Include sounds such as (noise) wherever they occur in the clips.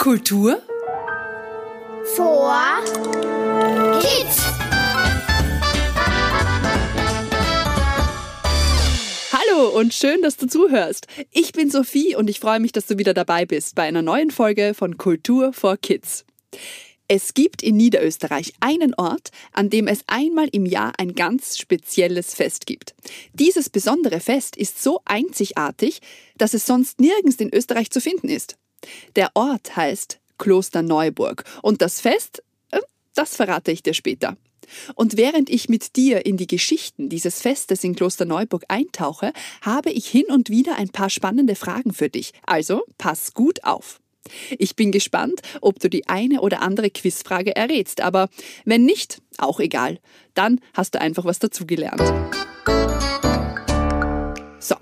Kultur vor Kids. Hallo und schön, dass du zuhörst. Ich bin Sophie und ich freue mich, dass du wieder dabei bist bei einer neuen Folge von Kultur for Kids. Es gibt in Niederösterreich einen Ort, an dem es einmal im Jahr ein ganz spezielles Fest gibt. Dieses besondere Fest ist so einzigartig, dass es sonst nirgends in Österreich zu finden ist. Der Ort heißt Kloster Neuburg und das Fest, äh, das verrate ich dir später. Und während ich mit dir in die Geschichten dieses Festes in Kloster Neuburg eintauche, habe ich hin und wieder ein paar spannende Fragen für dich. Also pass gut auf. Ich bin gespannt, ob du die eine oder andere Quizfrage errätst, aber wenn nicht, auch egal. Dann hast du einfach was dazugelernt. So,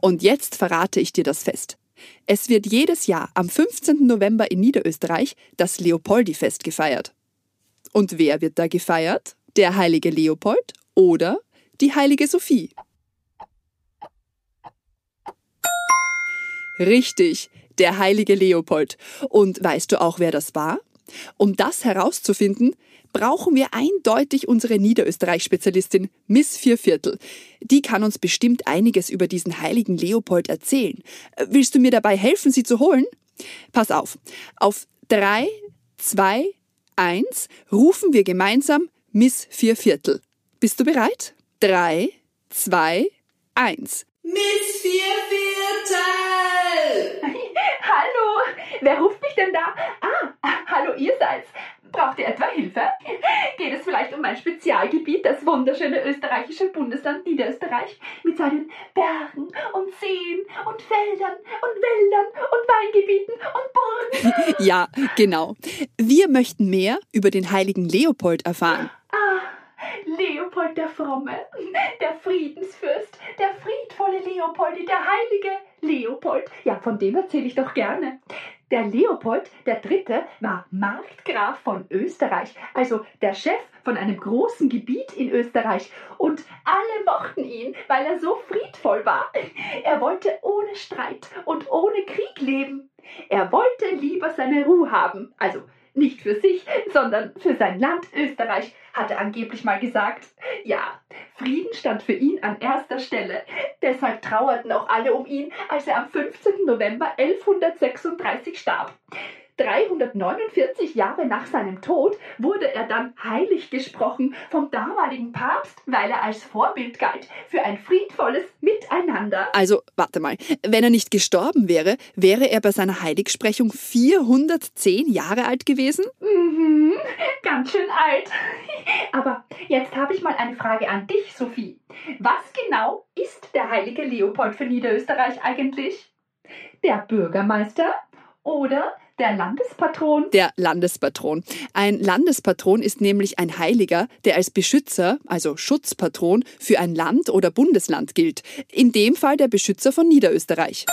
und jetzt verrate ich dir das Fest. Es wird jedes Jahr am 15. November in Niederösterreich das Leopoldi-Fest gefeiert. Und wer wird da gefeiert? Der heilige Leopold oder die heilige Sophie? Richtig, der heilige Leopold. Und weißt du auch, wer das war? Um das herauszufinden, brauchen wir eindeutig unsere Niederösterreich-Spezialistin Miss Vierviertel. Die kann uns bestimmt einiges über diesen heiligen Leopold erzählen. Willst du mir dabei helfen, sie zu holen? Pass auf. Auf drei, zwei, eins rufen wir gemeinsam Miss Vierviertel. Bist du bereit? Drei, zwei, eins. Miss Vierviertel! Hallo, wer ruft mich denn da? Ah, hallo ihr seid's. Braucht ihr etwa Hilfe? Geht es vielleicht um mein Spezialgebiet, das wunderschöne österreichische Bundesland Niederösterreich mit seinen Bergen und Seen und Feldern und Wäldern und Weingebieten und Burgen? (laughs) Ja, genau. Wir möchten mehr über den heiligen Leopold erfahren. Leopold der Fromme, der Friedensfürst, der friedvolle Leopold, der heilige Leopold. Ja, von dem erzähle ich doch gerne. Der Leopold der Dritte war Markgraf von Österreich, also der Chef von einem großen Gebiet in Österreich. Und alle mochten ihn, weil er so friedvoll war. Er wollte ohne Streit und ohne Krieg leben. Er wollte lieber seine Ruhe haben, also nicht für sich, sondern für sein Land Österreich, hat er angeblich mal gesagt. Ja, Frieden stand für ihn an erster Stelle. Deshalb trauerten auch alle um ihn, als er am 15. November 1136 starb. 349 Jahre nach seinem Tod wurde er dann heilig gesprochen vom damaligen Papst, weil er als Vorbild galt für ein friedvolles Miteinander. Also, warte mal, wenn er nicht gestorben wäre, wäre er bei seiner Heiligsprechung 410 Jahre alt gewesen? Mhm, ganz schön alt. (laughs) Aber jetzt habe ich mal eine Frage an dich, Sophie. Was genau ist der heilige Leopold für Niederösterreich eigentlich? Der Bürgermeister oder der Landespatron? Der Landespatron. Ein Landespatron ist nämlich ein Heiliger, der als Beschützer, also Schutzpatron, für ein Land oder Bundesland gilt. In dem Fall der Beschützer von Niederösterreich.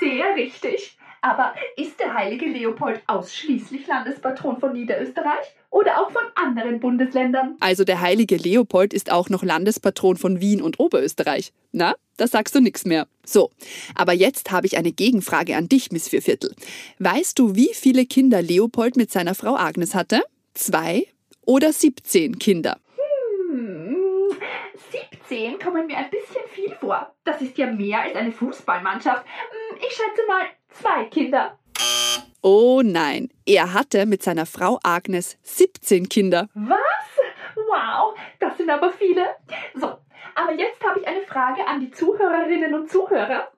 Sehr richtig. Aber ist der heilige Leopold ausschließlich Landespatron von Niederösterreich oder auch von anderen Bundesländern? Also der heilige Leopold ist auch noch Landespatron von Wien und Oberösterreich. Na, da sagst du nichts mehr. So, aber jetzt habe ich eine Gegenfrage an dich, Miss Vierviertel. Weißt du, wie viele Kinder Leopold mit seiner Frau Agnes hatte? Zwei oder 17 Kinder? Hm, 17 kommen mir ein bisschen viel vor. Das ist ja mehr als eine Fußballmannschaft. Hm, Ich schätze mal zwei Kinder. Oh nein, er hatte mit seiner Frau Agnes 17 Kinder. Was? Wow, das sind aber viele. So, aber jetzt habe ich eine Frage an die Zuhörerinnen und Zuhörer.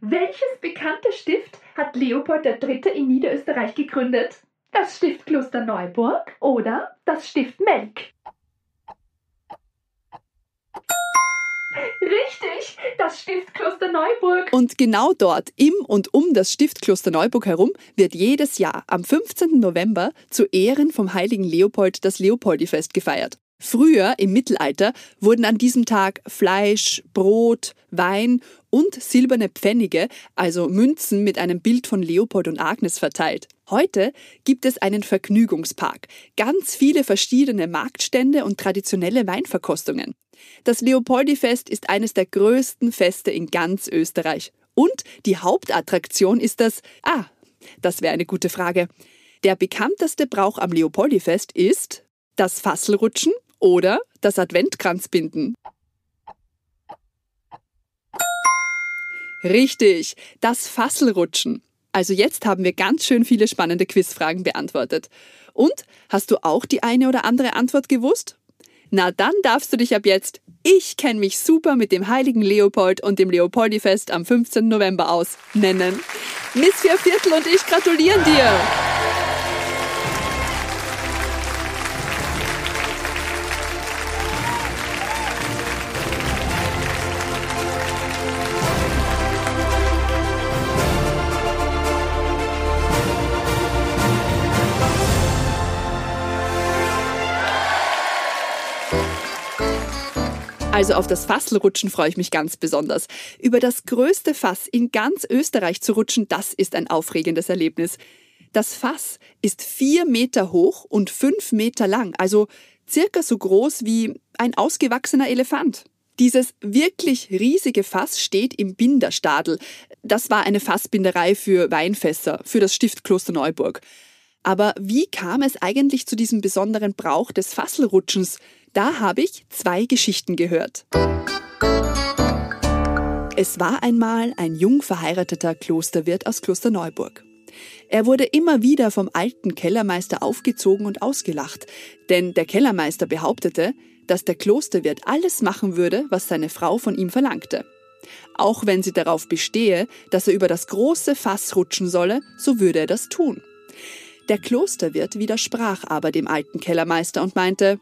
Welches bekannte Stift hat Leopold III. in Niederösterreich gegründet? Das Stift Kloster Neuburg oder das Stift Melk? Richtig, das Stift Kloster Neuburg. Und genau dort, im und um das Stift Kloster Neuburg herum, wird jedes Jahr am 15. November zu Ehren vom heiligen Leopold das Leopoldifest gefeiert. Früher, im Mittelalter, wurden an diesem Tag Fleisch, Brot, Wein und silberne Pfennige, also Münzen mit einem Bild von Leopold und Agnes verteilt. Heute gibt es einen Vergnügungspark, ganz viele verschiedene Marktstände und traditionelle Weinverkostungen. Das Leopoldifest ist eines der größten Feste in ganz Österreich. Und die Hauptattraktion ist das, ah, Das wäre eine gute Frage. Der bekannteste Brauch am Leopoldifest ist das Fasselrutschen oder das Adventkranzbinden. Richtig, das Fasselrutschen. Also jetzt haben wir ganz schön viele spannende Quizfragen beantwortet. Und hast du auch die eine oder andere Antwort gewusst? Na dann darfst du dich ab jetzt Ich kenne mich super mit dem heiligen Leopold und dem Leopoldifest am 15. November aus nennen. Miss Vierviertel und ich gratulieren dir! Also auf das Fasselrutschen freue ich mich ganz besonders. Über das größte Fass in ganz Österreich zu rutschen, das ist ein aufregendes Erlebnis. Das Fass ist vier Meter hoch und fünf Meter lang, also circa so groß wie ein ausgewachsener Elefant. Dieses wirklich riesige Fass steht im Binderstadel. Das war eine Fassbinderei für Weinfässer, für das Stift Klosterneuburg. Aber wie kam es eigentlich zu diesem besonderen Brauch des Fasselrutschens? Da habe ich zwei Geschichten gehört. Es war einmal ein jung verheirateter Klosterwirt aus Klosterneuburg. Er wurde immer wieder vom alten Kellermeister aufgezogen und ausgelacht, denn der Kellermeister behauptete, dass der Klosterwirt alles machen würde, was seine Frau von ihm verlangte. Auch wenn sie darauf bestehe, dass er über das große Fass rutschen solle, so würde er das tun. Der Klosterwirt widersprach aber dem alten Kellermeister und meinte,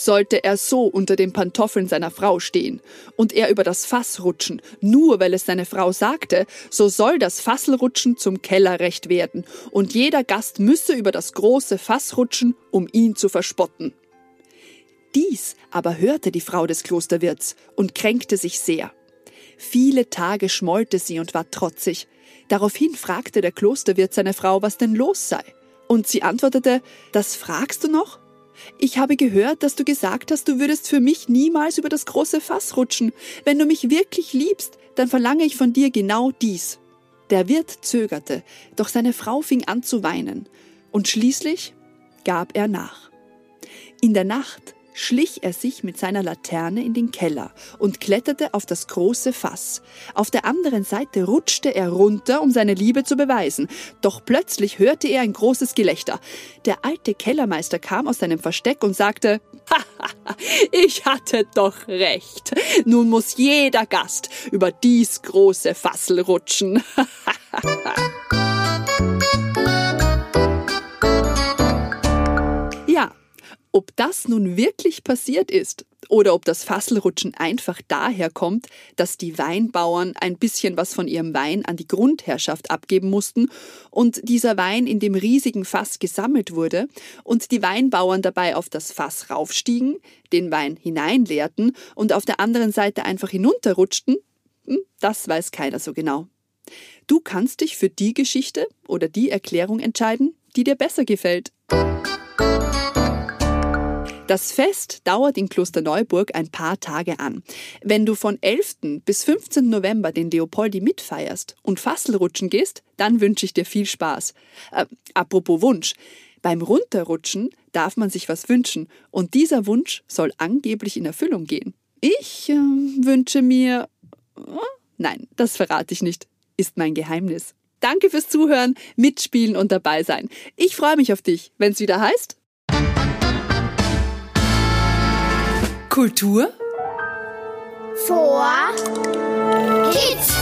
sollte er so unter den Pantoffeln seiner Frau stehen und er über das Fass rutschen, nur weil es seine Frau sagte, so soll das Fasselrutschen zum Kellerrecht werden und jeder Gast müsse über das große Fass rutschen, um ihn zu verspotten. Dies aber hörte die Frau des Klosterwirts und kränkte sich sehr. Viele Tage schmollte sie und war trotzig. Daraufhin fragte der Klosterwirt seine Frau, was denn los sei. Und sie antwortete, das fragst du noch? Ich habe gehört, dass du gesagt hast, du würdest für mich niemals über das große Fass rutschen. Wenn du mich wirklich liebst, dann verlange ich von dir genau dies. Der Wirt zögerte, doch seine Frau fing an zu weinen, und schließlich gab er nach. In der Nacht schlich er sich mit seiner Laterne in den Keller und kletterte auf das große Fass. Auf der anderen Seite rutschte er runter, um seine Liebe zu beweisen. Doch plötzlich hörte er ein großes Gelächter. Der alte Kellermeister kam aus seinem Versteck und sagte, ich hatte doch recht. Nun muss jeder Gast über dies große Fassel rutschen. (laughs) Ob das nun wirklich passiert ist oder ob das Fasselrutschen einfach daher kommt, dass die Weinbauern ein bisschen was von ihrem Wein an die Grundherrschaft abgeben mussten und dieser Wein in dem riesigen Fass gesammelt wurde und die Weinbauern dabei auf das Fass raufstiegen, den Wein hineinleerten und auf der anderen Seite einfach hinunterrutschten, hm, das weiß keiner so genau. Du kannst dich für die Geschichte oder die Erklärung entscheiden, die dir besser gefällt. Das Fest dauert in Klosterneuburg ein paar Tage an. Wenn du von 11. bis 15. November den Leopoldi mitfeierst und Fasselrutschen gehst, dann wünsche ich dir viel Spaß. Äh, apropos Wunsch. Beim Runterrutschen darf man sich was wünschen und dieser Wunsch soll angeblich in Erfüllung gehen. Ich äh, wünsche mir. Äh, nein, das verrate ich nicht. Ist mein Geheimnis. Danke fürs Zuhören, Mitspielen und dabei sein. Ich freue mich auf dich, wenn es wieder heißt. Kultur vor Kids.